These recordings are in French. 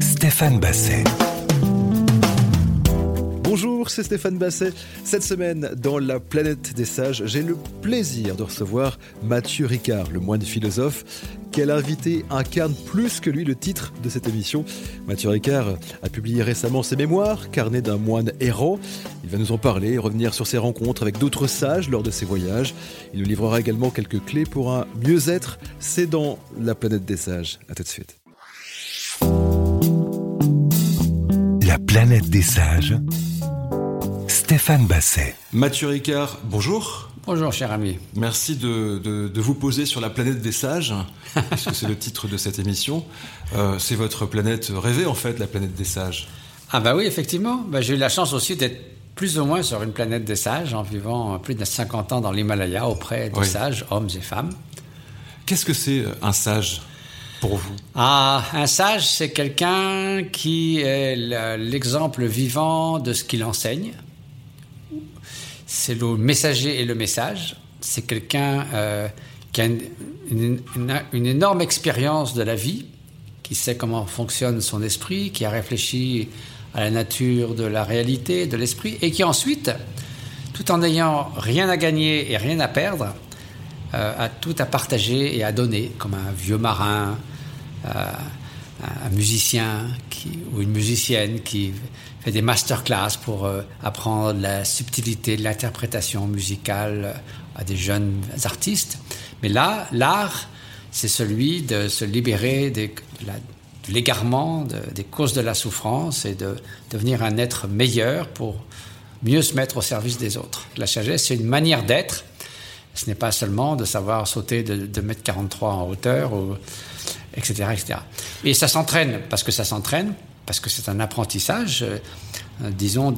Stéphane Basset. Bonjour, c'est Stéphane Basset. Cette semaine, dans La planète des sages, j'ai le plaisir de recevoir Mathieu Ricard, le moine philosophe. Quel invité incarne plus que lui le titre de cette émission Mathieu Ricard a publié récemment ses mémoires, Carnet d'un moine errant. Il va nous en parler et revenir sur ses rencontres avec d'autres sages lors de ses voyages. Il nous livrera également quelques clés pour un mieux-être. C'est dans La planète des sages. À tout de suite. La planète des sages. Stéphane Basset. Mathieu Ricard, bonjour. Bonjour cher ami. Merci de, de, vous poser sur la planète des sages, puisque c'est le titre de cette émission. Euh, c'est votre planète rêvée en fait, la planète des sages. Ah bah oui, effectivement. Bah, j'ai eu la chance aussi d'être plus ou moins sur une planète des sages en vivant plus de 50 ans dans l'Himalaya auprès des sages, hommes et femmes. Qu'est-ce que c'est euh, un sage? Pour vous? Ah, un sage, c'est quelqu'un qui est l'exemple vivant de ce qu'il enseigne c'est le messager et le message. C'est quelqu'un euh, qui a une, énorme expérience de la vie, qui sait comment fonctionne son esprit, qui a réfléchi à la nature de la réalité, de l'esprit, et qui ensuite, tout en n'ayant rien à gagner et rien à perdre, euh, a tout à partager et à donner, comme un vieux marin, un musicien ou une musicienne qui fait des masterclass pour euh, apprendre la subtilité de l'interprétation musicale euh, à des jeunes artistes. Mais là, l'art, c'est celui de se libérer de l'égarement, des causes de la souffrance et de devenir un être meilleur pour mieux se mettre au service des autres. La sagesse, c'est une manière d'être. Ce n'est pas seulement de savoir sauter de 2,43 m en hauteur, ou, etc., etc. Et ça s'entraîne, parce que ça s'entraîne, parce que c'est un apprentissage, euh, disons,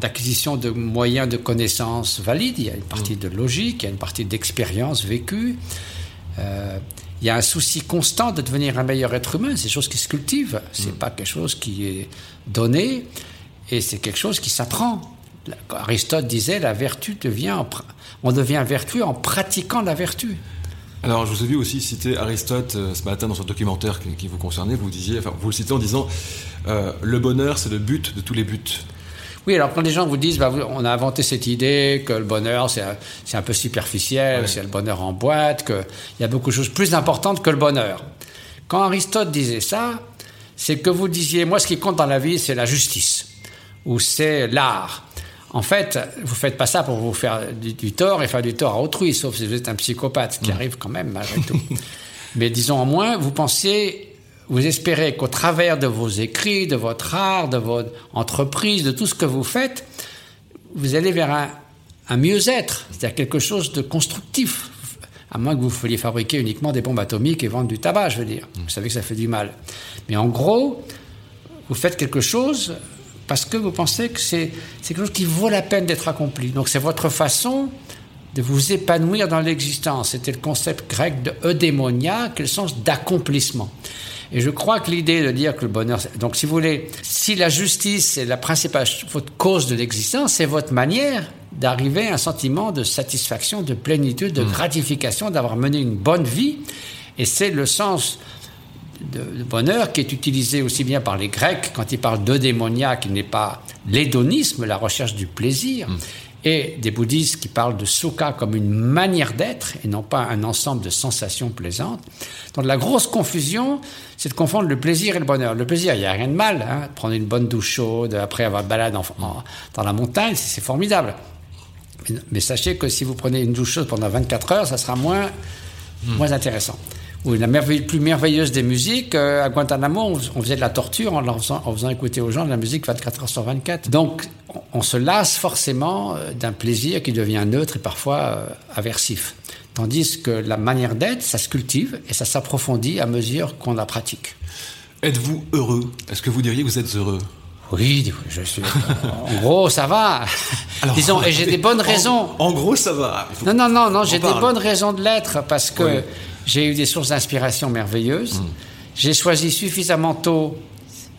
d'acquisition de, moyens de connaissances valides. Il y a une partie de logique, il y a une partie d'expérience vécue. Euh, il y a un souci constant de devenir un meilleur être humain. C'est quelque chose qui se cultive. C'est n'est mm. pas quelque chose qui est donné, et c'est quelque chose qui s'apprend. Aristote disait la vertu devient, on devient vertu en pratiquant la vertu. Alors, je vous ai vu aussi citer Aristote euh, ce matin dans ce documentaire qui, vous concernait. Vous disiez, enfin, vous le citez en disant euh, le bonheur, c'est le but de tous les buts. Oui, alors quand les gens vous disent, bah, on a inventé cette idée que le bonheur, c'est un, peu superficiel, c'est le bonheur en boîte, qu'il y a beaucoup de choses plus importantes que le bonheur. Quand Aristote disait ça, c'est que vous disiez, moi, ce qui compte dans la vie, c'est la justice, ou c'est l'art. En fait, vous faites pas ça pour vous faire du, tort et faire du tort à autrui, sauf si vous êtes un psychopathe, qui mm. arrive quand même malgré tout. Mais disons au moins, vous pensez, vous espérez qu'au travers de vos écrits, de votre art, de votre entreprise, de tout ce que vous faites, vous allez vers un, mieux-être, c'est-à-dire quelque chose de constructif. À moins que vous vouliez fabriquer uniquement des bombes atomiques et vendre du tabac, je veux dire. Vous savez que ça fait du mal. Mais en gros, vous faites quelque chose parce que vous pensez que c'est quelque chose qui vaut la peine d'être accompli. Donc c'est votre façon de vous épanouir dans l'existence. C'était le concept grec de eudémonia, qui est le sens d'accomplissement. Et je crois que l'idée de dire que le bonheur, donc si vous voulez, si la justice est la principale votre cause de l'existence, c'est votre manière d'arriver à un sentiment de satisfaction, de plénitude, de mmh. gratification, d'avoir mené une bonne vie. Et c'est le sens de, bonheur qui est utilisé aussi bien par les Grecs quand ils parlent d'eudémonia, qui n'est pas l'hédonisme, la recherche du plaisir, mm. et des bouddhistes qui parlent de sukha comme une manière d'être et non pas un ensemble de sensations plaisantes. Donc la grosse confusion, c'est de confondre le plaisir et le bonheur. Le plaisir, il n'y a rien de mal, hein, prendre une bonne douche chaude après avoir balade dans la montagne, c'est formidable. Mais, sachez que si vous prenez une douche chaude pendant 24 heures, ça sera moins, mm. moins intéressant. Oui, la plus merveilleuse des musiques, euh, à Guantanamo, on, faisait de la torture en, faisant, écouter aux gens de la musique 24 heures sur 24. Donc, on, se lasse forcément euh, d'un plaisir qui devient neutre et parfois euh, aversif. Tandis que la manière d'être, ça se cultive et ça s'approfondit à mesure qu'on la pratique. Êtes-vous heureux? Est-ce que vous diriez que vous êtes heureux? Oui, je suis. en gros, ça va. Disons, et j'ai des bonnes raisons. En, gros, ça va. Non, non, non, non, j'ai des bonnes raisons de l'être parce que j'ai eu des sources d'inspiration merveilleuses. Mm. J'ai choisi suffisamment tôt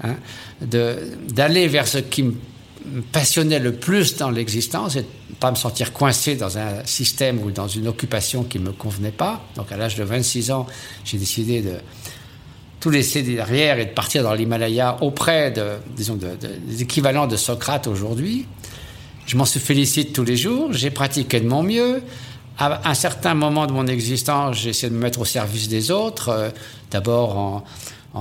hein, d'aller vers ce qui me passionnait le plus dans l'existence et de pas me sentir coincé dans un système ou dans une occupation qui ne me convenait pas. Donc à l'âge de 26 ans, j'ai décidé de, tout laisser derrière et de partir dans l'Himalaya auprès de, disons, des équivalents de Socrate aujourd'hui. Je m'en félicite tous les jours, j'ai pratiqué de mon mieux. À un certain moment de mon existence, j'ai essayé de me mettre au service des autres, euh, d'abord en,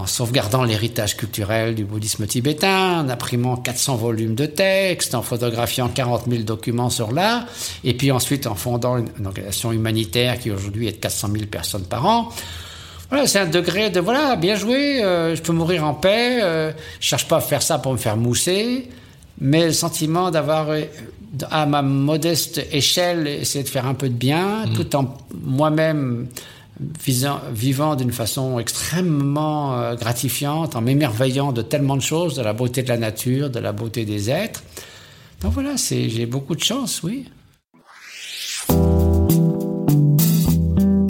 sauvegardant l'héritage culturel du bouddhisme tibétain, en imprimant 400 volumes de textes, en photographiant 40 000 documents sur l'art, et puis ensuite en fondant une, organisation humanitaire qui aujourd'hui est de 400 000 personnes par an. Voilà, c'est un degré de voilà, bien joué, euh, je peux mourir en paix, euh, je cherche pas à faire ça pour me faire mousser, mais le sentiment d'avoir euh, à ma modeste échelle essayé de faire un peu de bien, mmh. tout en moi-même vivant d'une façon extrêmement euh, gratifiante, en m'émerveillant de tellement de choses, de la beauté de la nature, de la beauté des êtres. Donc voilà, j'ai beaucoup de chance, oui.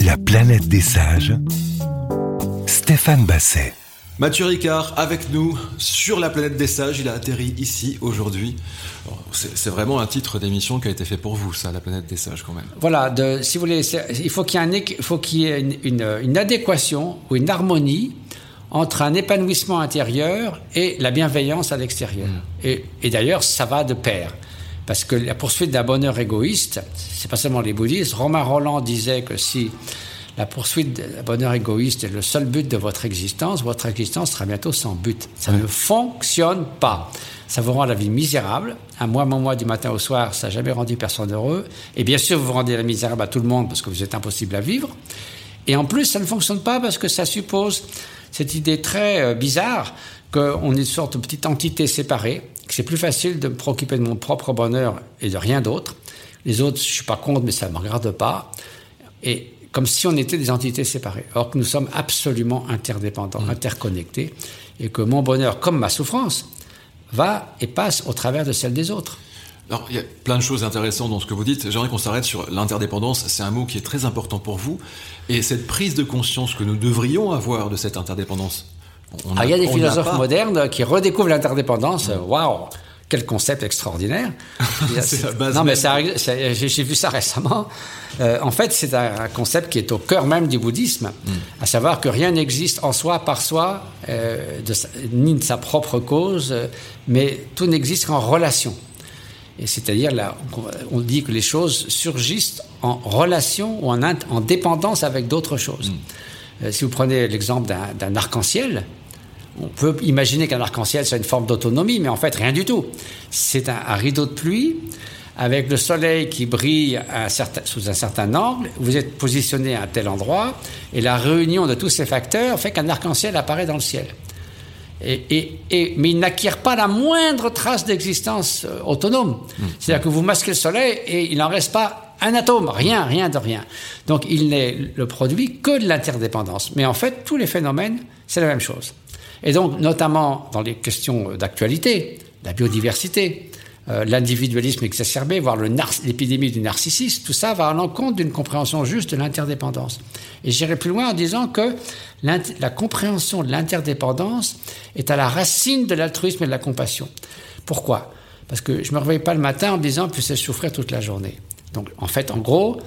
La planète des sages, Stéphane Basset. Mathieu Ricard avec nous sur la planète des sages. Il a atterri ici aujourd'hui. C'est vraiment un titre d'émission qui a été fait pour vous, ça, la planète des sages, quand même. Voilà, de, si vous voulez, il faut qu'il y ait, une, une, adéquation ou une harmonie entre un épanouissement intérieur et la bienveillance à l'extérieur. Mm. Et, et d'ailleurs, ça va de pair. Parce que la poursuite d'un bonheur égoïste, c'est pas seulement les bouddhistes. Romain Roland disait que si la poursuite d'un bonheur égoïste est le seul but de votre existence, votre existence sera bientôt sans but. Ça ne fonctionne pas. Ça vous rend la vie misérable. Un mois, mon mois, du matin au soir, ça n'a jamais rendu personne heureux. Et bien sûr, vous rendez la misérable à tout le monde parce que vous êtes impossible à vivre. Et en plus, ça ne fonctionne pas parce que ça suppose cette idée très euh, bizarre qu'on est une sorte de petite entité séparée, que c'est plus facile de me préoccuper de mon propre bonheur et de rien d'autre. Les autres, je suis pas contre, mais ça ne me regarde pas. Et comme si on était des entités séparées. Or que nous sommes absolument interdépendants, mmh. interconnectés, et que mon bonheur, comme ma souffrance, va et passe au travers de celle des autres. Alors, il y a plein de choses intéressantes dans ce que vous dites. J'aimerais qu'on s'arrête sur l'interdépendance. C'est un mot qui est très important pour vous. Et cette prise de conscience que nous devrions avoir de cette interdépendance. Ah, il y a des philosophes modernes qui redécouvrent l'interdépendance. Mmh. Waouh quel concept extraordinaire. non, mais j'ai vu ça récemment. Euh, en fait, c'est un, concept qui est au cœur même du bouddhisme, mm. à savoir que rien n'existe en soi, par soi, euh, ni de sa propre cause, euh, mais tout n'existe qu'en relation. Et c'est-à-dire, là, on dit que les choses surgissent en relation ou en, en dépendance avec d'autres choses. Mm. si vous prenez l'exemple d'un arc-en-ciel, on peut imaginer qu'un arc-en-ciel, c'est une forme d'autonomie, mais en fait, rien du tout. C'est un, rideau de pluie avec le soleil qui brille sous un certain angle. Vous êtes positionné à un tel endroit, et la réunion de tous ces facteurs fait qu'un arc-en-ciel apparaît dans le ciel. Et, mais il n'acquiert pas la moindre trace d'existence euh, autonome. Mmh. C'est-à-dire que vous masquez le soleil et il n'en reste pas un atome, rien, rien de rien. Donc il n'est le produit que de l'interdépendance. Mais en fait, tous les phénomènes, c'est la même chose. Et donc, notamment dans les questions d'actualité, la biodiversité, euh, l'individualisme exacerbé, voire l'épidémie du narcissisme, tout ça va à l'encontre d'une compréhension juste de l'interdépendance. Et j'irai plus loin en disant que la compréhension de l'interdépendance est à la racine de l'altruisme et de la compassion. Pourquoi? Parce que je ne me réveille pas le matin en me disant puisse souffrir toute la journée. Donc, en fait, en gros,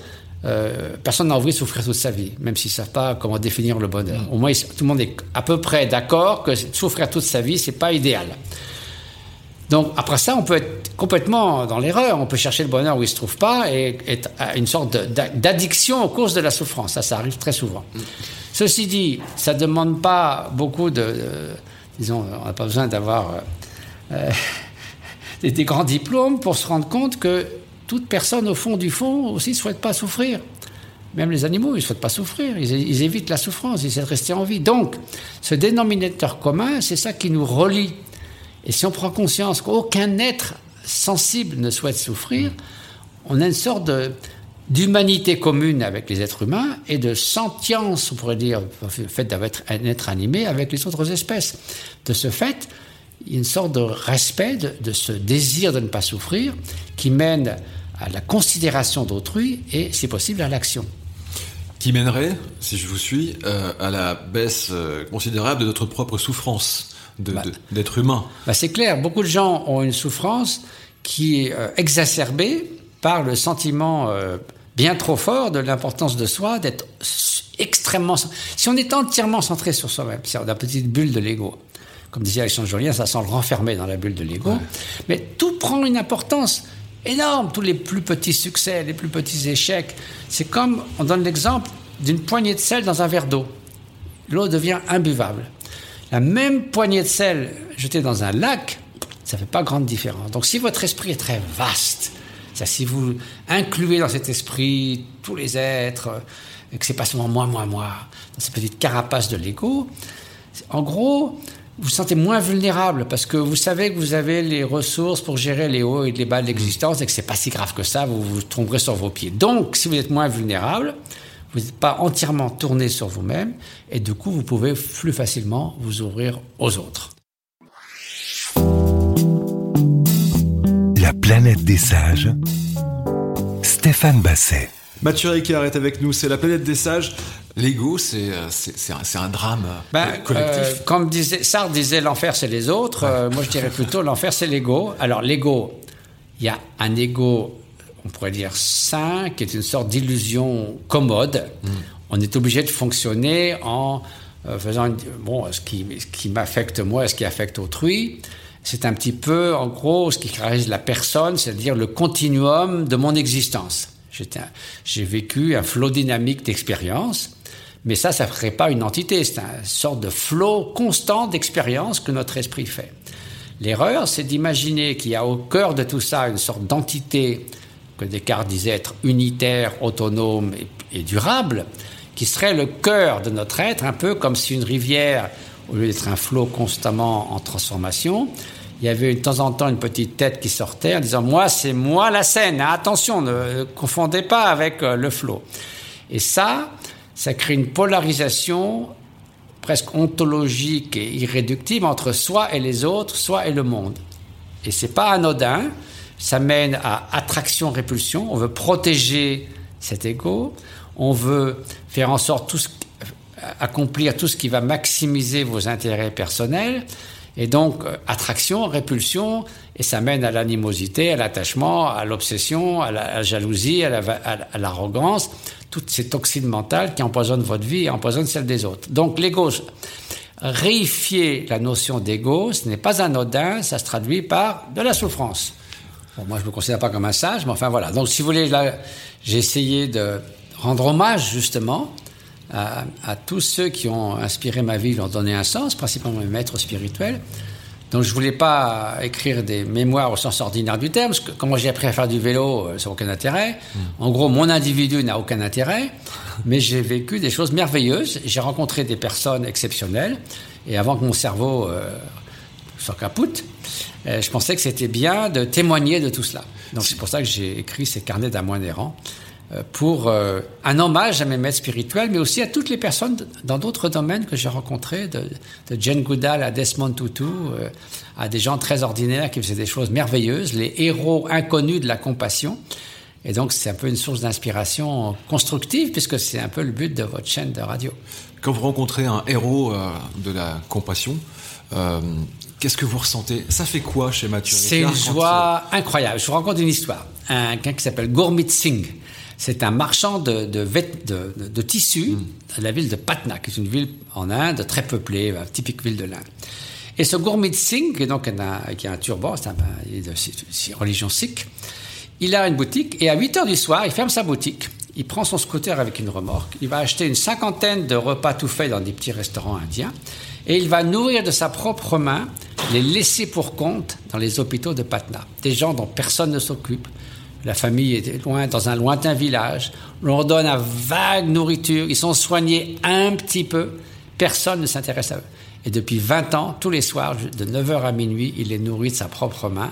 euh, personne n'a envie de souffrir toute sa vie, même s'ils ne savent pas comment définir le bonheur. Au moins, tout le monde est à peu près d'accord que souffrir toute sa vie, c'est pas idéal. Donc après ça, on peut être complètement dans l'erreur. On peut chercher le bonheur où il ne se trouve pas et être à une sorte d'addiction aux causes de la souffrance. Ça, ça arrive très souvent. Ceci dit, ça ne demande pas beaucoup de, disons, on n'a pas besoin d'avoir euh, des, des, grands diplômes pour se rendre compte que toute personne, au fond du fond, aussi ne souhaite pas souffrir. Même les animaux, ils ne souhaitent pas souffrir. Ils, évitent la souffrance, ils essaient de rester en vie. Donc, ce dénominateur commun, c'est ça qui nous relie. Et si on prend conscience qu'aucun être sensible ne souhaite souffrir, on a une sorte d'humanité commune avec les êtres humains et de sentience, on pourrait dire, le fait d'être un être animé avec les autres espèces. De ce fait, il y a une sorte de respect de ce désir de ne pas souffrir qui mène à la considération d'autrui et, si possible, à l'action. Qui mènerait, si je vous suis, euh, à la baisse euh, considérable de notre propre souffrance bah. d'être humain. Bah c'est clair, beaucoup de gens ont une souffrance qui est euh, exacerbée par le sentiment bien trop fort de l'importance de soi, d'être extrêmement... Si on est entièrement centré sur soi-même, c'est la petite bulle de l'ego, comme disait Alexandre Julien, ça sent le renfermer dans la bulle de l'ego, mais tout prend une importance énorme, tous les plus petits succès, les plus petits échecs. C'est comme, on donne l'exemple d'une poignée de sel dans un verre d'eau. L'eau devient imbuvable. La même poignée de sel jetée dans un lac, ça ne fait pas grande différence. Donc si votre esprit est très vaste, si vous incluez dans cet esprit tous les êtres, et que c'est pas seulement moi, moi, moi, dans cette petite carapace de l'ego, en gros, vous sentez moins vulnérable parce que vous savez que vous avez les ressources pour gérer les hauts et les bas de l'existence et que c'est pas si grave que ça, vous vous tomberez sur vos pieds. Donc, si vous êtes moins vulnérable, vous n'êtes pas entièrement tourné sur vous-même et du coup, vous pouvez plus facilement vous ouvrir aux autres. La planète des sages, Stéphane Basset. Mathieu Ricard est avec nous, c'est la planète des sages. L'ego, c'est euh, un, un, drame euh, ben, collectif. Euh, comme disait, Sartre disait l'enfer, c'est les autres. moi, je dirais plutôt l'enfer, c'est l'ego. Alors, l'ego, il y a un ego, on pourrait dire sain, qui est une sorte d'illusion commode. Mm. On est obligé de fonctionner en faisant bon, ce qui, ce qui m'affecte moi et ce qui affecte autrui. C'est un petit peu, en gros, ce qui caractérise la personne, c'est-à-dire le continuum de mon existence. J'ai vécu un flot dynamique d'expérience, mais ça, ça ne ferait pas une entité. C'est une sorte de flot constant d'expérience que notre esprit fait. L'erreur, c'est d'imaginer qu'il y a au cœur de tout ça une sorte d'entité que Descartes disait être unitaire, autonome et, durable, qui serait le cœur de notre être, un peu comme si une rivière, au lieu d'être un flot constamment en transformation, il y avait de temps en temps une petite tête qui sortait en disant Moi, c'est moi la scène. Attention, ne confondez pas avec euh, le flot. Et ça, ça crée une polarisation presque ontologique et irréductible entre soi et les autres, soi et le monde. Et c'est pas anodin. Ça mène à attraction-répulsion. On veut protéger cet ego. On veut faire en sorte tout accomplir tout ce qui va maximiser vos intérêts personnels. Et donc, euh, attraction, répulsion, et ça mène à l'animosité, à l'attachement, à l'obsession, à, la jalousie, à l'arrogance, toutes ces toxines mentales qui empoisonnent votre vie et empoisonnent celle des autres. Donc, l'ego, réifier la notion d'ego, ce n'est pas anodin, ça se traduit par de la souffrance. Moi, je ne me considère pas comme un sage, mais enfin voilà. Donc, si vous voulez, j'ai essayé de rendre hommage, justement, à, tous ceux qui ont inspiré ma vie, leur donné un sens, principalement mes maîtres spirituels. Donc je voulais pas écrire des mémoires au sens ordinaire du terme, parce que quand j'ai appris à faire du vélo, euh, ça n'a aucun intérêt. Hmm. En gros, mon individu n'a aucun intérêt, mais j'ai vécu des choses merveilleuses. J'ai rencontré des personnes exceptionnelles, et avant que mon cerveau euh, soit capoute, euh, je pensais que c'était bien de témoigner de tout cela. Donc c'est pour ça que j'ai écrit ces carnets d'un moine errant. Euh, pour euh, un hommage à mes maîtres spirituels, mais aussi à toutes les personnes dans d'autres domaines que j'ai rencontrés, de, de Jane Goodall à Desmond Tutu, euh, à des gens très ordinaires qui faisaient des choses merveilleuses, les héros inconnus de la compassion. Et donc, c'est un peu une source d'inspiration constructive, puisque c'est un peu le but de votre chaîne de radio. Quand vous rencontrez un héros de la compassion, qu'est-ce que vous ressentez? Ça fait quoi chez Mathieu C'est une joie incroyable. Je vous raconte une histoire. Un gars qui s'appelle Gourmit Singh, c'est un marchand de, de, de, de tissus à la ville de Patna, qui est une ville en Inde très peuplée, une typique ville de l'Inde. Et ce Gourmit Singh, qui, donc un, qui a un turban, c'est est de religion sikh, il a une boutique et à 8 heures du soir, il ferme sa boutique. Il prend son scooter avec une remorque. Il va acheter une cinquantaine de repas tout faits dans des petits restaurants indiens. Et il va nourrir de sa propre main les laissés pour compte dans les hôpitaux de Patna. Des gens dont personne ne s'occupe, la famille est loin, dans un lointain village. On leur donne à vague nourriture. Ils sont soignés un petit peu. Personne ne s'intéresse à eux. Et depuis 20 ans, tous les soirs, de 9h à minuit, il les nourrit de sa propre main.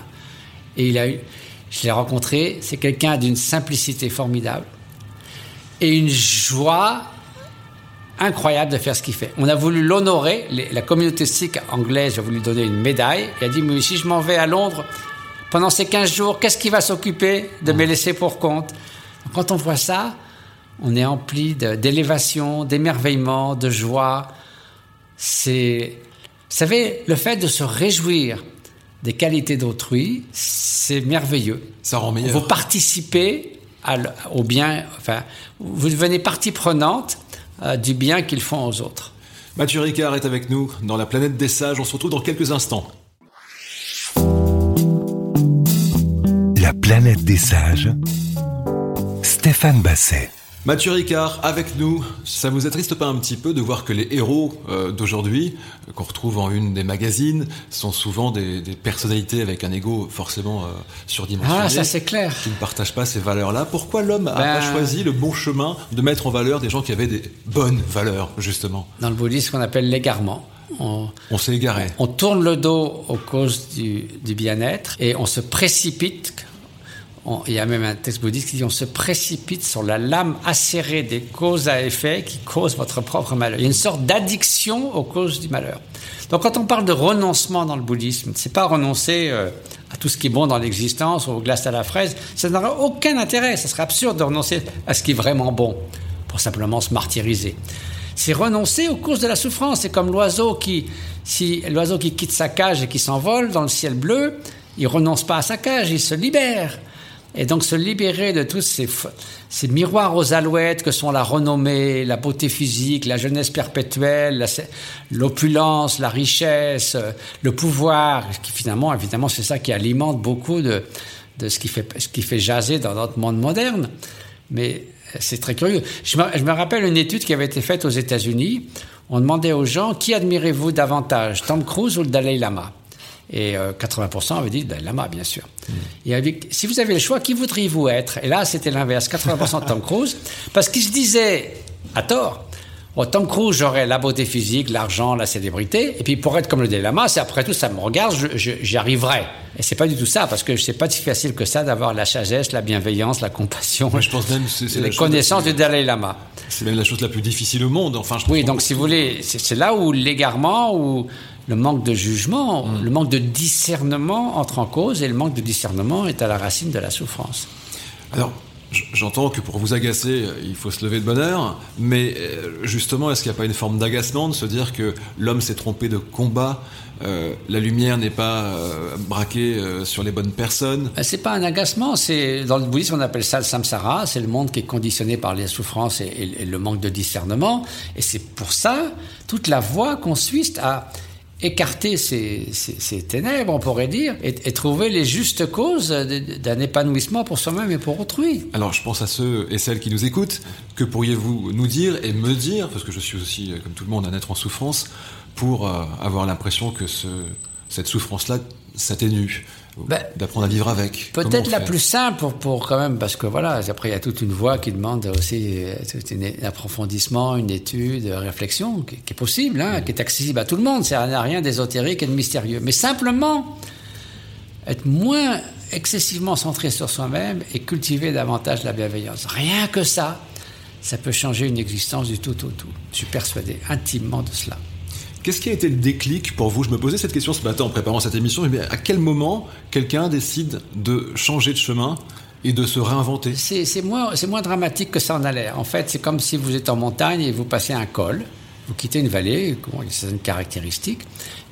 Et il a eu, je l'ai rencontré, c'est quelqu'un d'une simplicité formidable et une joie incroyable de faire ce qu'il fait. On a voulu l'honorer, la communauté sikh anglaise a voulu lui donner une médaille. Il a dit, mais si je m'en vais à Londres, pendant ces 15 jours, qu'est-ce qui va s'occuper de me laisser pour compte Quand on voit ça, on est empli d'élévation, d'émerveillement, de joie. C'est, vous savez, le fait de se réjouir des qualités d'autrui, c'est merveilleux. Ça rend meilleur. Vous participez au bien, enfin, vous devenez partie prenante euh, du bien qu'ils font aux autres. Mathieu Ricard est avec nous dans la planète des sages. On se retrouve dans quelques instants. La planète des sages. Stéphane Basset. Mathieu Ricard avec nous, ça vous attriste pas un petit peu de voir que les héros euh, d'aujourd'hui, qu'on retrouve en une des magazines, sont souvent des, personnalités avec un ego forcément euh, surdimensionné. Ah, ça c'est clair. Qui ne partagent pas ces valeurs-là. Pourquoi l'homme n'a pas ben, choisi le bon chemin de mettre en valeur des gens qui avaient des bonnes valeurs, justement? Dans le bouddhisme, qu'on appelle l'égarement. On, on s'est égaré. On, tourne le dos aux causes du, du bien-être et on se précipite il y a même un texte bouddhiste qui dit on se précipite sur la lame acérée des causes à effet qui causent votre propre malheur. Il y a une sorte d'addiction aux causes du malheur. Donc quand on parle de renoncement dans le bouddhisme, c'est pas renoncer euh, à tout ce qui est bon dans l'existence, aux glaces à la fraise, ça n'aurait aucun intérêt. Ce serait absurde de renoncer à ce qui est vraiment bon pour simplement se martyriser. C'est renoncer aux causes de la souffrance. C'est comme l'oiseau qui, si l'oiseau qui quitte sa cage et qui s'envole dans le ciel bleu, il renonce pas à sa cage, il se libère. Et donc se libérer de tous ces, ces, miroirs aux alouettes que sont la renommée, la beauté physique, la jeunesse perpétuelle, l'opulence, la, richesse, le pouvoir, qui finalement, évidemment, c'est ça qui alimente beaucoup de, ce, qui fait, jaser dans notre monde moderne. Mais c'est très curieux. Je me, je me, rappelle une étude qui avait été faite aux États-Unis. On demandait aux gens qui admirez-vous davantage, Tom Cruise ou le Dalai Lama? Et 80% euh, avaient dit Dalai Lama, bien sûr. Et avec, si vous avez le choix, qui voudriez-vous être? Et là, c'était l'inverse 80% de Tom Cruise, parce qu'il se disait, à tort, oh, Tom Cruise, j'aurais la beauté physique, l'argent, la célébrité, et puis pour être comme le Dalai Lama, c'est après tout, ça me regarde, j'y arriverai. Et c'est pas du tout ça, parce que c'est pas si facile que ça d'avoir la sagesse, la bienveillance, la compassion, je pense même c'est les connaissances du Dalai Lama. C'est même la chose la plus difficile au monde. Enfin, oui, donc si vous voulez, c'est là où l'égarement, ou le manque de jugement, mm. le manque de discernement entre en cause, et le manque de discernement est à la racine de la souffrance. Alors, J'entends que pour vous agacer, il faut se lever de bonne heure, mais euh, justement, est-ce qu'il n'y a pas une forme d'agacement de se dire que l'homme s'est trompé de combat, euh, la lumière n'est pas euh, braquée sur les bonnes personnes? Ben, C'est pas un agacement, c'est dans le bouddhisme on appelle ça le samsara, c'est le monde qui est conditionné par les souffrances et, et le manque de discernement, et c'est pour ça toute la voie consiste à écarter ces, ténèbres, on pourrait dire, et, trouver les justes causes d'un épanouissement pour soi-même et pour autrui. Alors je pense à ceux et celles qui nous écoutent, que pourriez-vous nous dire et me dire, parce que je suis aussi, comme tout le monde, un être en souffrance, pour euh, avoir l'impression que ce, cette souffrance-là s'atténue? Ben, d'apprendre à vivre avec. Peut-être la plus simple pour, pour, quand même, parce que voilà, après il y a toute une voie qui demande aussi euh, un approfondissement, une étude, une réflexion qui, est possible, hein, qui est accessible à tout le monde. Ça n'a rien d'ésotérique et de mystérieux. Mais simplement être moins excessivement centré sur soi-même et cultiver davantage la bienveillance. Rien que ça, ça peut changer une existence du tout au tout. Je suis persuadé intimement de cela. Qu'est-ce qui a été le déclic pour vous? Je me posais cette question ce matin en préparant cette émission. À quel moment quelqu'un décide de changer de chemin et de se réinventer? C'est moins, dramatique que ça en a l'air. En fait, c'est comme si vous êtes en montagne et vous passez un col. Vous quittez une vallée, a certaines caractéristiques,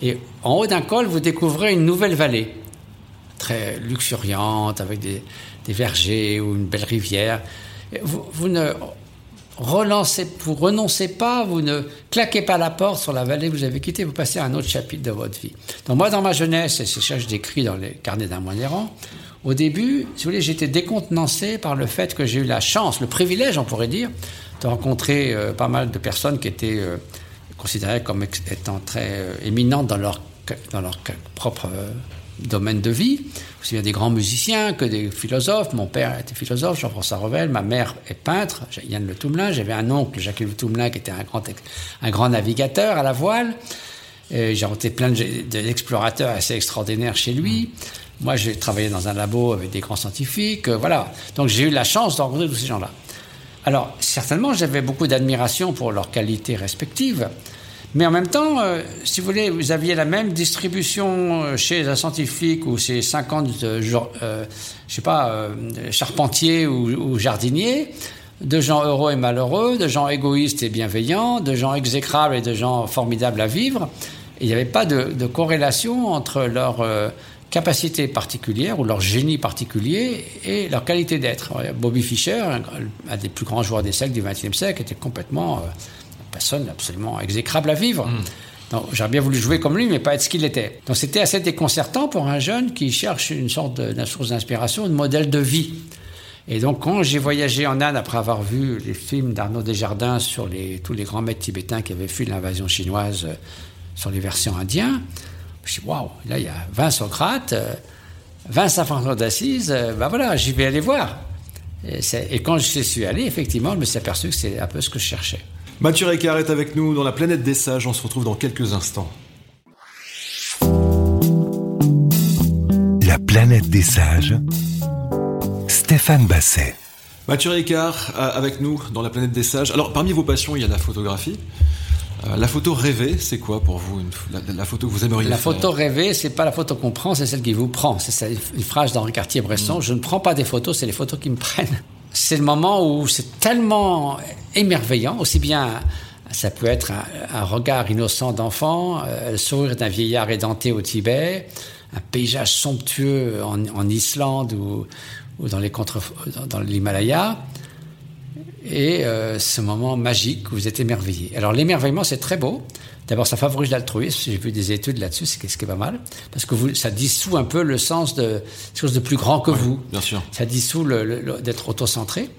et en haut d'un col, vous découvrez une nouvelle vallée, très luxuriante, avec des, vergers ou une belle rivière. Vous ne relancez, vous renoncez pas, vous ne claquez pas la porte sur la vallée que vous avez quittée, vous passez à un autre chapitre de votre vie. Donc moi, dans ma jeunesse, et c'est ça que je décris dans les carnets d'un moine errant, au début, si vous voulez, j'étais décontenancé par le fait que j'ai eu la chance, le privilège, on pourrait dire, de rencontrer euh, pas mal de personnes qui étaient euh, considérées comme étant très euh, éminentes dans leur, dans leur propre domaine de vie, aussi bien des grands musiciens que des philosophes. Mon père était philosophe, Jean-François Revel, ma mère est peintre, Yann Le Toumelin, j'avais un oncle, Jacques Le Toumelin, qui était un grand, un grand navigateur à la voile. J'ai rencontré plein d'explorateurs assez extraordinaires chez lui. Moi, j'ai travaillé dans un labo avec des grands scientifiques, euh, voilà. Donc j'ai eu la chance de rencontrer tous ces gens-là. Alors, certainement, j'avais beaucoup d'admiration pour leurs qualités respectives. Mais en même temps, euh, si vous voulez, vous aviez la même distribution euh, chez un scientifique ou chez 50, euh, je sais pas, charpentiers ou, jardiniers, de gens heureux et malheureux, de gens égoïstes et bienveillants, de gens exécrables et de gens formidables à vivre. Il n'y avait pas de, corrélation entre leur capacité particulière ou leur génie particulier et leur qualité d'être. Bobby Fischer, un, des plus grands joueurs des siècles du XXe siècle, était complètement personne absolument exécrable à vivre. Mm. J'aurais bien voulu jouer comme lui, mais pas être ce qu'il était. Donc c'était assez déconcertant pour un jeune qui cherche une sorte de, source d'inspiration, un modèle de vie. Et donc quand j'ai voyagé en Inde après avoir vu les films d'Arnaud Desjardins sur les, tous les grands maîtres tibétains qui avaient fui l'invasion chinoise euh, sur les versions indiens, je me suis dit, waouh, là, il y a 20 Socrates, 20 euh, Saint d'Assise, ben voilà, j'y vais aller voir. Et, quand je suis allé, effectivement, je me suis aperçu que c'est un peu ce que je cherchais. Mathieu Ricard est avec nous dans la planète des sages. On se retrouve dans quelques instants. La planète des sages. Stéphane Basset. Mathieu Ricard euh, avec nous dans la planète des sages. Alors, parmi vos passions, il y a la photographie. Euh, la photo rêvée, c'est quoi pour vous la, photo que vous aimeriez La photo rêvée, c'est pas la photo qu'on prend, c'est celle qui vous prend. C'est une phrase d'Henri Cartier-Bresson. Mm. Je ne prends pas des photos, c'est les photos qui me prennent. C'est le moment où c'est tellement émerveillant, aussi bien ça peut être un, regard innocent d'enfant, euh, le sourire d'un vieillard édenté au Tibet, un paysage somptueux en, Islande ou, dans les dans l'Himalaya et euh, ce moment magique où vous êtes émerveillé. Alors l'émerveillement, c'est très beau. D'abord, ça favorise l'altruisme. J'ai vu des études là-dessus, c'est ce qui est pas mal, parce que vous, ça dissout un peu le sens de quelque chose de plus grand que vous. Bien sûr. Ça dissout le, d'être autocentré.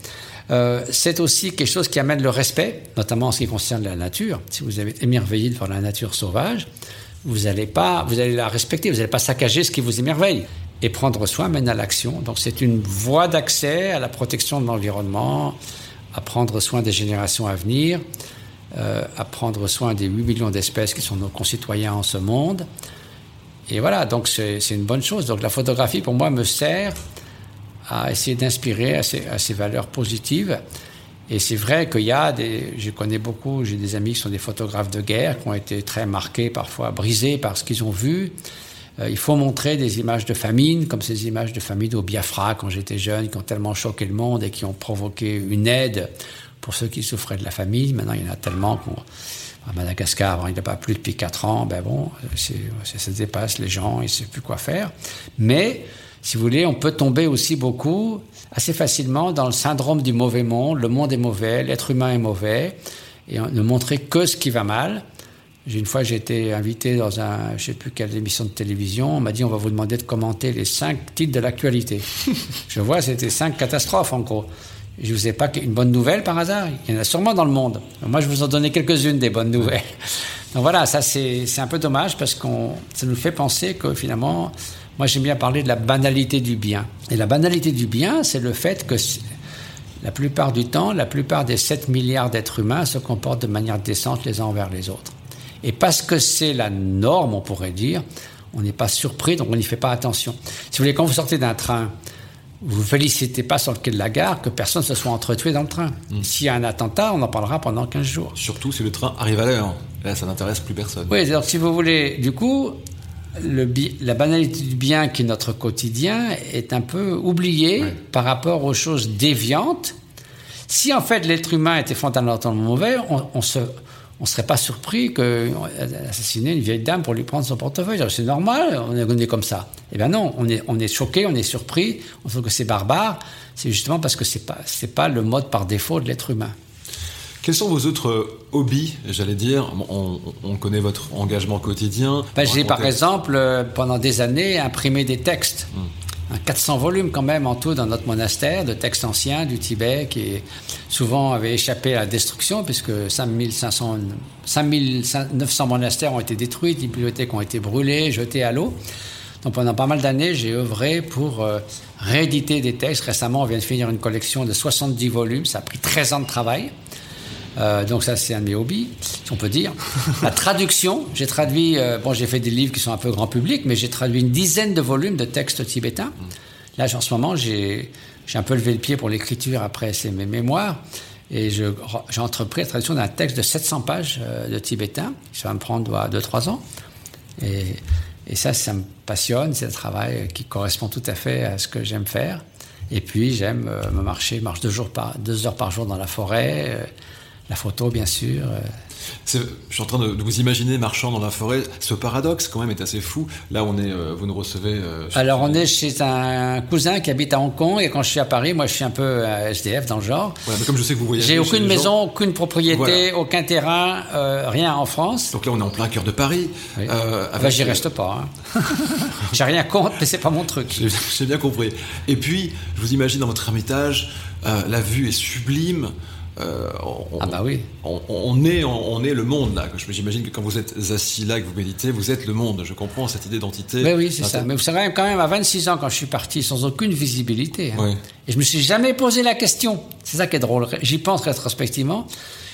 Euh, c'est aussi quelque chose qui amène le respect, notamment en ce qui concerne la nature. Si vous avez émerveillé devant la nature sauvage, vous allez pas, vous allez la respecter, vous n'allez pas saccager ce qui vous émerveille. Et prendre soin mène à l'action. Donc c'est une voie d'accès à la protection de l'environnement, à prendre soin des générations à venir, à prendre soin des 8 millions d'espèces qui sont nos concitoyens en ce monde. Et voilà, donc c'est une bonne chose. Donc la photographie, pour moi, me sert à essayer d'inspirer à ces, valeurs positives. Et c'est vrai qu'il y a des. Je connais beaucoup, j'ai des amis qui sont des photographes de guerre, qui ont été très marqués, parfois brisés par ce qu'ils ont vu. Euh, il faut montrer des images de famine, comme ces images de famine au Biafra quand j'étais jeune, qui ont tellement choqué le monde et qui ont provoqué une aide pour ceux qui souffraient de la famine. Maintenant, il y en a tellement À Madagascar, il n'y a pas plus depuis 4 ans, ben bon, ça dépasse les gens, ils ne savent plus quoi faire. Mais, si vous voulez, on peut tomber aussi beaucoup, assez facilement, dans le syndrome du mauvais monde. Le monde est mauvais, l'être humain est mauvais, et ne montrer que ce qui va mal. Une fois, j'ai été invité dans un, je sais plus quelle émission de télévision. On m'a dit, on va vous demander de commenter les cinq titres de l'actualité. je vois, c'était cinq catastrophes, en gros. Je vous ai pas une bonne nouvelle par hasard? Il y en a sûrement dans le monde. Moi, je vous en donnais quelques-unes des bonnes nouvelles. Donc voilà, ça c'est un peu dommage parce qu'on ça nous fait penser que finalement, moi j'aime bien parler de la banalité du bien. Et la banalité du bien, c'est le fait que la plupart du temps, la plupart des 7 milliards d'êtres humains se comportent de manière décente les uns envers les autres. Et parce que c'est la norme, on pourrait dire, on n'est pas surpris, donc on n'y fait pas attention. Si vous voulez, quand vous sortez d'un train, vous ne félicitez pas sur le quai de la gare que personne se soit entretué dans le train. Hmm. S'il y a un attentat, on en parlera pendant 15 jours. Surtout si le train arrive à l'heure. Là, ça n'intéresse plus personne. Oui, donc si vous voulez, du coup, le, la banalité du bien qui est notre quotidien est un peu oubliée par rapport aux choses déviantes. Si en fait l'être humain était fondamentalement mauvais, on se on ne serait pas surpris qu'assassiner une vieille dame pour lui prendre son portefeuille. C'est normal, on est, comme ça. Eh bien non, on est, on est choqué, on est surpris, on trouve que c'est barbare. C'est justement parce que ce n'est pas, pas le mode par défaut de l'être humain. Quels sont vos autres hobbies, j'allais dire? On, connaît votre engagement quotidien. Ben, J'ai par exemple, euh, pendant des années, imprimé des textes. Hum. 400 volumes quand même en tout dans notre monastère de textes anciens du Tibet qui souvent avaient échappé à la destruction puisque 5500, 5900 monastères ont été détruits, des bibliothèques ont été brûlées, jetées à l'eau. Donc pendant pas mal d'années, j'ai œuvré pour euh, rééditer des textes. Récemment, on vient de finir une collection de 70 volumes, ça a pris 13 ans de travail. Euh, donc ça, c'est un de mes hobbies, si on peut dire. La traduction, j'ai traduit, euh, bon, j'ai fait des livres qui sont un peu grand public, mais j'ai traduit une dizaine de volumes de textes tibétains. Là, en ce moment, j'ai un peu levé le pied pour l'écriture après mes mémoires. Et j'ai entrepris la traduction d'un texte de 700 pages euh, de tibétain. Ça va me prendre 2-3 ans. Et, ça, ça me passionne. C'est un travail qui correspond tout à fait à ce que j'aime faire. Et puis, j'aime me marcher, marche jours par, deux heures par jour dans la forêt la photo, bien sûr. euh. Je suis en train de, de vous imaginer marchant dans la forêt. Ce paradoxe, quand même, est assez fou. Là, on est, euh, vous nous recevez. euh, Alors, on est chez un cousin qui habite à Hong Kong, et quand je suis à Paris, moi, je suis un peu euh, SDF dans le genre. Voilà, mais comme je sais que vous voyagez. J'ai aucune gens, maison, aucune propriété, Voilà. aucun terrain, rien en France. Donc là, on est en plein cœur de Paris. Oui. euh, Enfin, avec- j'y reste pas. hein. J'ai rien contre, mais c'est pas mon truc. J'ai bien compris. Et puis, je vous imagine dans votre ermitage, la vue est sublime. Euh, on, Ah bah oui. on, on est, on, est le monde là. J'imagine que quand vous êtes assis là, que vous méditez, vous êtes le monde. Je comprends cette idée d'entité. Oui, oui, c'est Ah, ça. Mais vous savez, quand même, à 26 ans, quand je suis parti, sans aucune visibilité, hein, Oui. et je me suis jamais posé la question. C'est ça qui est drôle. J'y pense rétrospectivement.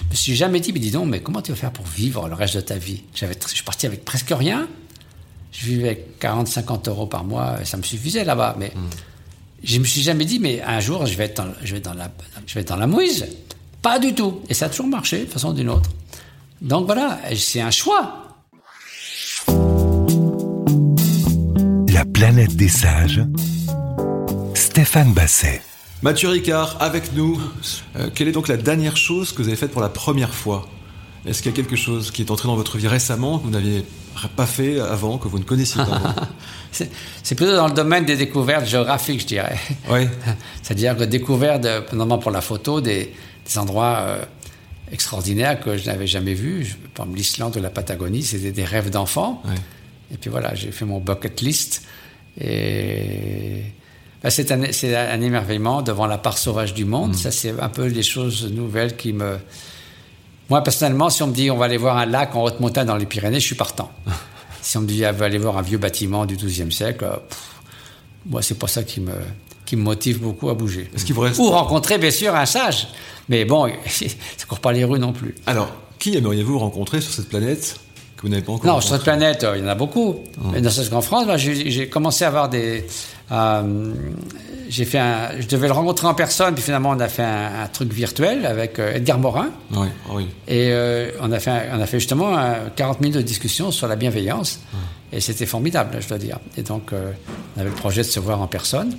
Je me suis jamais dit, mais dis donc, mais comment tu vas faire pour vivre le reste de ta vie? J'avais, Je suis parti avec presque rien. Je vivais avec 40, 50 euros par mois, et ça me suffisait là-bas. Mais je me suis jamais dit, mais un jour, je vais être dans, je vais être dans, la, je vais être dans la mouise. Pas du tout. Et ça a toujours marché, de façon ou d'une autre. Donc voilà, c'est un choix. La planète des sages. Stéphane Basset. Mathieu Ricard, avec nous. Euh, quelle est donc la dernière chose que vous avez faite pour la première fois? Est-ce qu'il y a quelque chose qui est entré dans votre vie récemment que vous n'aviez pas fait avant, que vous ne connaissiez pas avant? C'est plutôt dans le domaine des découvertes géographiques, je dirais. Oui. C'est-à-dire que découvert, de, notamment pour la photo, des, des endroits euh, extraordinaires que je n'avais jamais vus. Par exemple, l'Islande ou la Patagonie, c'était des rêves d'enfant. Ouais. Et puis voilà, j'ai fait mon bucket list. Et ben, c'est un, émerveillement devant la part sauvage du monde. Ça, c'est un peu des choses nouvelles qui me... Moi, personnellement, si on me dit on va aller voir un lac en haute montagne dans les Pyrénées, je suis partant. si on me dit on va aller voir un vieux bâtiment du XIIe siècle, euh, pff, moi, c'est pas ça qui me, qui me motive beaucoup à bouger. Est-ce qu'il vous reste Ou rencontrer, bien sûr, un sage. Mais bon, ça court pas les rues non plus. Alors, qui aimeriez-vous rencontrer sur cette planète que vous n'avez pas encore Non, sur cette planète, euh, il y en a beaucoup. Mais ne serait-ce qu'en France, j'ai commencé à avoir des. euh, j'ai fait un, je devais le rencontrer en personne, puis finalement, on a fait un, un truc virtuel avec euh, Edgar Morin. Oui, ah oui. Et euh, on, a fait, un- on a fait justement euh, 40 minutes de discussion sur la bienveillance. Et c'était formidable, je dois dire. Et donc, euh, on avait le projet de se voir en personne.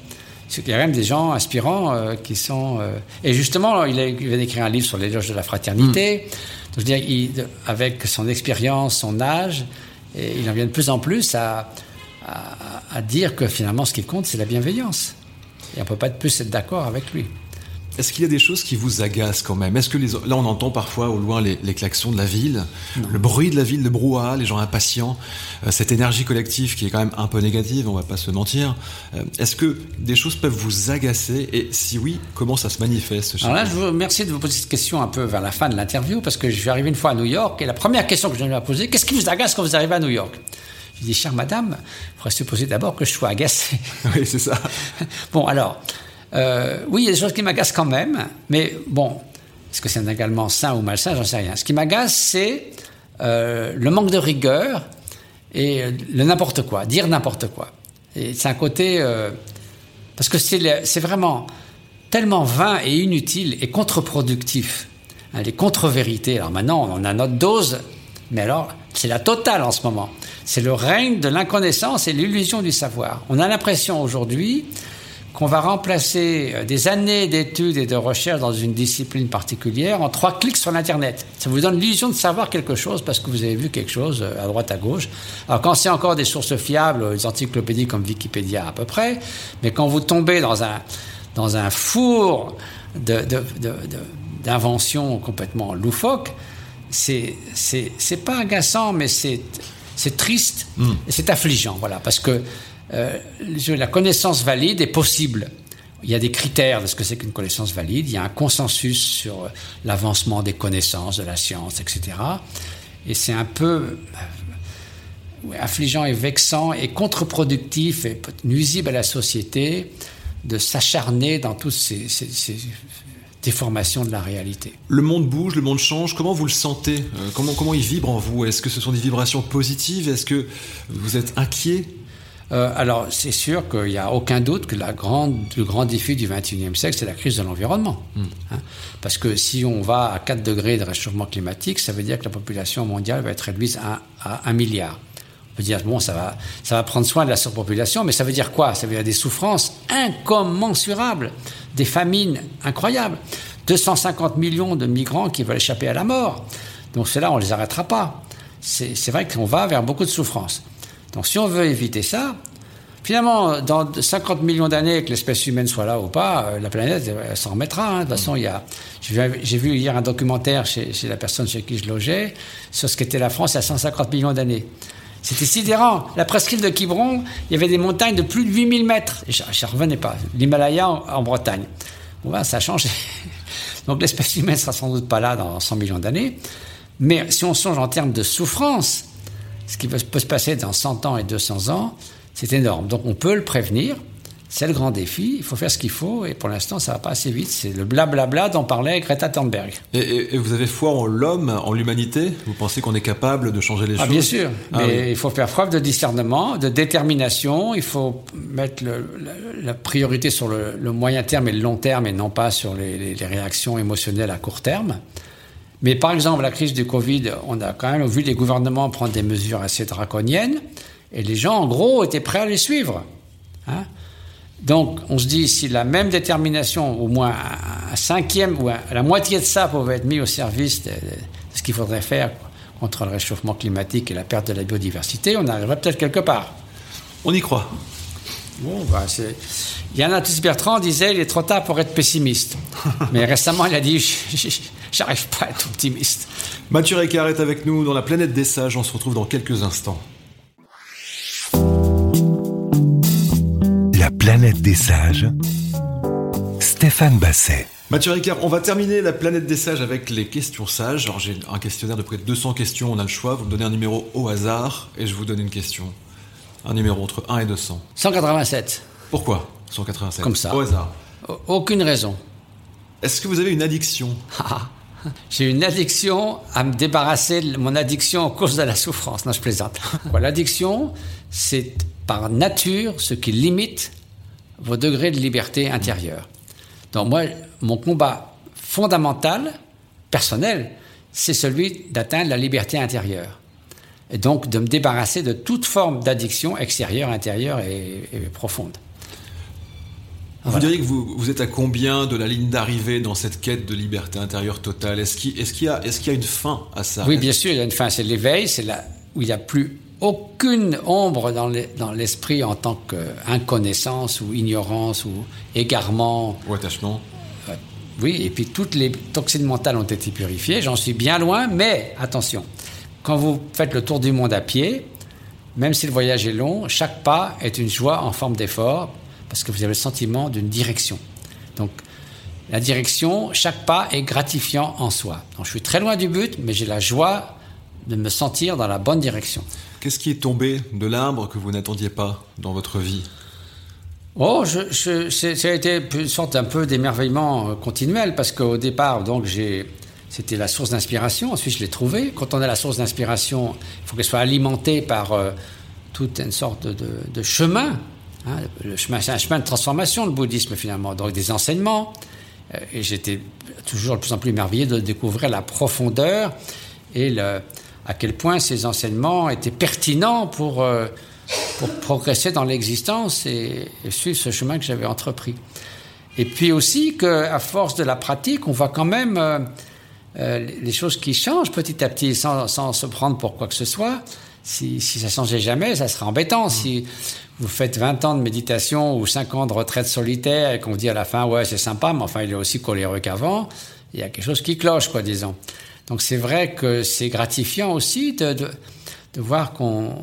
Il y a même des gens inspirants euh, qui sont. euh, Et justement, il, a, il vient d'écrire un livre sur l'éloge de la fraternité. Donc, je veux dire, il- avec son expérience, son âge, et il en vient de plus en plus à, à, à dire que finalement, ce qui compte, c'est la bienveillance. Et on ne peut pas de plus être d'accord avec lui. Est-ce qu'il y a des choses qui vous agacent quand même? Est-ce que les, là on entend parfois au loin les, les klaxons de la ville, le bruit de la ville, le brouhaha, les gens impatients, euh, cette énergie collective qui est quand même un peu négative, on va pas se mentir. Euh, Est-ce que des choses peuvent vous agacer? Et si oui, comment ça se manifeste Alors là, je vous remercie de vous poser cette question un peu vers la fin de l'interview, parce que je suis arrivé une fois à New York, et la première question que je lui ai posée, qu'est-ce qui vous agace quand vous arrivez à New York? Je dis, chère madame, il faudrait supposer d'abord que je sois agacé. Oui, c'est ça. bon, alors, euh, oui, il y a des choses qui m'agacent quand même, mais bon, est-ce que c'est également sain ou malsain J'en sais rien. Ce qui m'agace, c'est euh, le manque de rigueur et euh, le n'importe quoi, dire n'importe quoi. C'est un côté. parce que c'est vraiment tellement vain et inutile et contre-productif. Hein, les contre-vérités. Alors maintenant, on a notre dose, mais alors, c'est la totale en ce moment. C'est le règne de l'inconnaissance et l'illusion du savoir. On a l'impression aujourd'hui qu'on va remplacer euh, des années d'études et de recherche dans une discipline particulière en trois clics sur l'Internet. Ça vous donne l'illusion de savoir quelque chose parce que vous avez vu quelque chose euh, à droite, à gauche. Alors quand c'est encore des sources fiables, des encyclopédies comme Wikipédia à peu près, mais quand vous tombez dans un, dans un four de, de, de, de- d'inventions complètement loufoques, c'est, c'est, c'est pas agaçant, mais c'est, c'est triste et c'est affligeant, voilà, parce que euh, la connaissance valide est possible. Il y a des critères de ce que c'est qu'une connaissance valide, il y a un consensus sur euh, l'avancement des connaissances, de la science, etc. Et c'est un peu euh, affligeant et vexant et contre-productif et nuisible à la société de s'acharner dans toutes ces, ces- déformations de la réalité. Le monde bouge, le monde change. Comment vous le sentez? Comment, comment il vibre en vous? Est-ce que ce sont des vibrations positives? Est-ce que vous êtes inquiet? Euh, alors, c'est sûr qu'il n'y a aucun doute que la grande, le grand défi du XXIe siècle, c'est la crise de l'environnement. Hein. Parce que si on va à 4 degrés de réchauffement climatique, ça veut dire que la population mondiale va être réduite à, à 1 milliard. On peut dire, bon, ça va, ça va prendre soin de la surpopulation, mais ça veut dire quoi? Ça veut dire des souffrances incommensurables, des famines incroyables. 250 millions de migrants qui veulent échapper à la mort. Donc cela, on ne les arrêtera pas. C'est vrai qu'on va vers beaucoup de souffrance. Donc si on veut éviter ça, finalement, dans 50 millions d'années, que l'espèce humaine soit là ou pas, euh, la planète elle, s'en remettra. Hein. De toute façon, il y a. J'ai vu hier un documentaire chez, chez, la personne chez qui je logeais sur ce qu'était la France il y a 150 millions d'années. C'était sidérant. La presqu'île de Quiberon, il y avait des montagnes de plus de 8000 mètres. je ne revenais pas. L'Himalaya en, Bretagne. Bon, ben, ça a changé. Donc l'espèce humaine sera sans doute pas là dans 100 millions d'années. Mais si on songe en termes de souffrance, ce qui peut se passer dans 100 ans et 200 ans, c'est énorme. Donc on peut le prévenir. C'est le grand défi. Il faut faire ce qu'il faut. Et pour l'instant, ça va pas assez vite. C'est le blablabla dont parlait Greta Thunberg. Et, vous avez foi en l'homme, en l'humanité? Vous pensez qu'on est capable de changer les ah, choses? Bien sûr. Ah mais il faut faire preuve de discernement, de détermination. Il faut mettre la, priorité sur le, moyen terme et le long terme et non pas sur les réactions émotionnelles à court terme. Mais par exemple, la crise du Covid, on a quand même vu les gouvernements prendre des mesures assez draconiennes, et les gens, en gros, étaient prêts à les suivre. Hein. Donc, on se dit, si la même détermination, au moins un cinquième ou la moitié de ça pouvait être mis au service de, ce qu'il faudrait faire contre le réchauffement climatique et la perte de la biodiversité, on arriverait peut-être quelque part. On y croit. Bon, bah, c'est... Yann Bertrand disait il est trop tard pour être pessimiste. Mais récemment, il a dit j'arrive pas à être optimiste. Mathieu Ricard est avec nous dans la planète des sages. On se retrouve dans quelques instants. La planète des sages. Stéphane Basset. Mathieu Ricard, on va terminer la planète des sages avec les questions sages. Alors j'ai un questionnaire de près de 200 questions, on a le choix. Vous me donnez un numéro au hasard et je vous donne une question. Un numéro entre 1 et 200. 187. Pourquoi 187 Comme ça. Au hasard. Aucune raison. Est-ce que vous avez une addiction? Ah, J'ai une addiction à me débarrasser de mon addiction à cause de la souffrance. Non, je plaisante. L'addiction, c'est par nature ce qui limite vos degrés de liberté intérieure. Donc moi, mon combat fondamental, personnel, c'est celui d'atteindre la liberté intérieure. Et donc de me débarrasser de toute forme d'addiction extérieure, intérieure et profonde. Vous diriez que vous, êtes à combien de la ligne d'arrivée dans cette quête de liberté intérieure totale? Est-ce qu'il y, a, est y a une fin à ça? Oui, bien sûr, il y a une fin. C'est l'éveil, c'est là où il n'y a plus aucune ombre dans l'esprit en tant qu'inconnaissance ou ignorance ou égarement. Ou attachement. Euh, oui, et puis toutes les toxines mentales ont été purifiées. J'en suis bien loin, mais attention, quand vous faites le tour du monde à pied, même si le voyage est long, chaque pas est une joie en forme d'effort parce que vous avez le sentiment d'une direction. Donc, la direction, chaque pas est gratifiant en soi. Donc, je suis très loin du but, mais j'ai la joie de me sentir dans la bonne direction. Qu'est-ce qui est tombé de l'arbre que vous n'attendiez pas dans votre vie? Oh, je, ça a été une sorte un peu d'émerveillement euh, continuel parce qu'au départ, donc j'ai, c'était la source d'inspiration. Ensuite, je l'ai trouvée. Quand on a la source d'inspiration, il faut qu'elle soit alimentée par euh, toute une sorte de, de chemin Hein, le chemin, c'est un chemin de transformation, le bouddhisme finalement, donc des enseignements. Euh, et j'étais toujours de plus en plus émerveillé de découvrir la profondeur et à quel point ces enseignements étaient pertinents pour, euh, progresser dans l'existence et, suivre ce chemin que j'avais entrepris. Et puis aussi qu'à force de la pratique, on voit quand même euh, les choses qui changent petit à petit sans, se prendre pour quoi que ce soit. Si, si ça changeait jamais, ça serait embêtant. Si vous faites 20 ans de méditation ou 5 ans de retraite solitaire et qu'on vous dit à la fin, ouais, c'est sympa, mais enfin, il est aussi coléreux qu'avant, il y a quelque chose qui cloche, quoi, disons. Donc c'est vrai que c'est gratifiant aussi de, de, de voir qu'on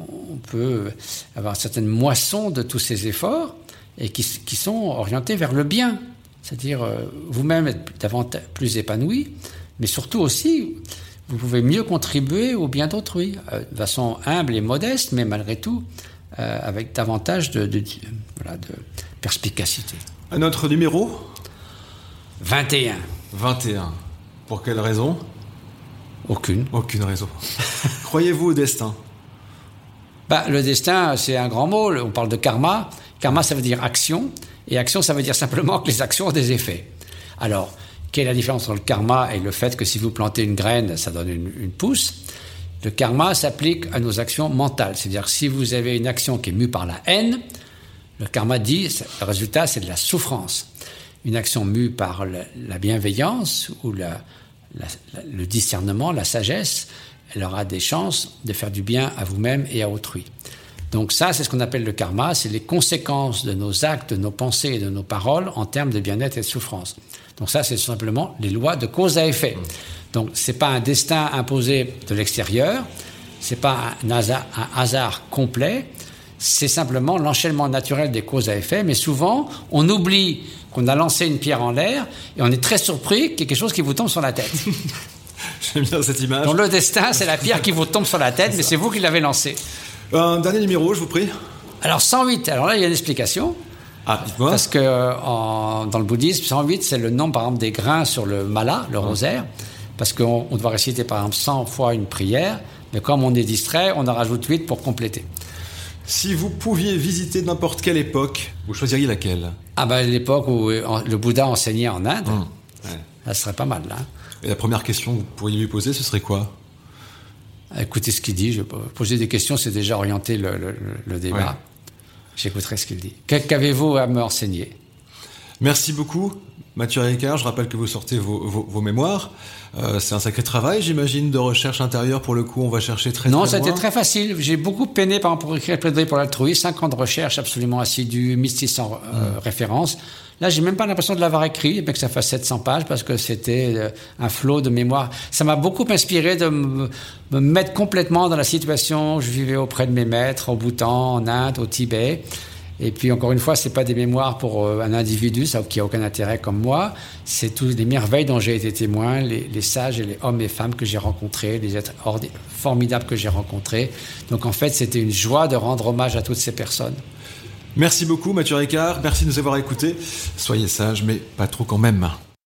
peut avoir une certaine moisson de tous ces efforts et qui, qui sont orientés vers le bien. C'est-à-dire, euh, vous-même être davantage plus épanoui, mais surtout aussi, vous pouvez mieux contribuer au bien d'autrui, euh, de façon humble et modeste, mais malgré tout, euh, avec davantage de, de, voilà, de, perspicacité. Un autre numéro? 21. 21. Pour quelle raison? Aucune. Aucune raison. Croyez-vous au destin? Bah, Le destin, c'est un grand mot. On parle de karma. Karma, ça veut dire action. Et action, ça veut dire simplement que les actions ont des effets. Alors, quelle est la différence entre le karma et le fait que si vous plantez une graine, ça donne une, une pousse? Le karma s'applique à nos actions mentales. C'est-à-dire si vous avez une action qui est mue par la haine, le karma dit le résultat c'est de la souffrance. une action mue par la, bienveillance ou le discernement, la sagesse, elle aura des chances de faire du bien à vous-même et à autrui. Donc ça, c'est ce qu'on appelle le karma, c'est les conséquences de nos actes, de nos pensées et de nos paroles en termes de bien-être et de souffrance. Donc ça, c'est simplement les lois de cause à effet. Donc c'est pas un destin imposé de l'extérieur, c'est pas un hasard, un hasard complet, c'est simplement l'enchaînement naturel des causes à effet. Mais souvent, on oublie qu'on a lancé une pierre en l'air et on est très surpris qu'il y ait quelque chose qui vous tombe sur la tête. J'aime bien cette image. Donc le destin, c'est la pierre qui vous tombe sur la tête, mais c'est vous qui l'avez lancée. Un dernier numéro, je vous prie. Alors 108, alors là il y a une explication. Ah. Parce que dans le bouddhisme, 108 c'est le nom par exemple des grains sur le mala, le rosaire, parce qu'on doit réciter par exemple 100 fois une prière, mais comme on est distrait, on en rajoute 8 pour compléter. Si vous pouviez visiter n'importe quelle époque, vous choisiriez laquelle? Ah ben l'époque où le Bouddha enseignait en Inde. Hum, ça serait pas mal là. Et la première question que vous pourriez lui poser, ce serait quoi? Écoutez ce qu'il dit. Je poser des questions, c'est déjà orienter le, débat. J'écouterai ce qu'il dit. Qu'avez-vous à me renseigner? Merci beaucoup, Mathieu Ricard. Je rappelle que vous sortez vos, mémoires. Euh, c'est un sacré travail, j'imagine, de recherche intérieure. Pour le coup, on va chercher très Non, ça a été très facile. J'ai beaucoup peiné, par exemple, pour écrire Plaidoyer pour l'altruisme. Cinq ans de recherche absolument assidue, 1600 euh, mmh. références. Là, j'ai même pas l'impression de l'avoir écrit, mais que ça fasse 700 pages, parce que c'était euh, un flot de mémoire. Ça m'a beaucoup inspiré de me, mettre complètement dans la situation. Je vivais auprès de mes maîtres, au Bhoutan, en Inde, au Tibet. Et puis encore une fois, c'est pas des mémoires pour euh, un individu, qui a aucun intérêt comme moi. C'est toutes les merveilles dont j'ai été témoin, les, sages et les hommes et femmes que j'ai rencontrés, les êtres formidables que j'ai rencontrés. Donc en fait, c'était une joie de rendre hommage à toutes ces personnes. Merci beaucoup Mathieu Ricard, merci de nous avoir écoutés. Soyez sages, mais pas trop quand même.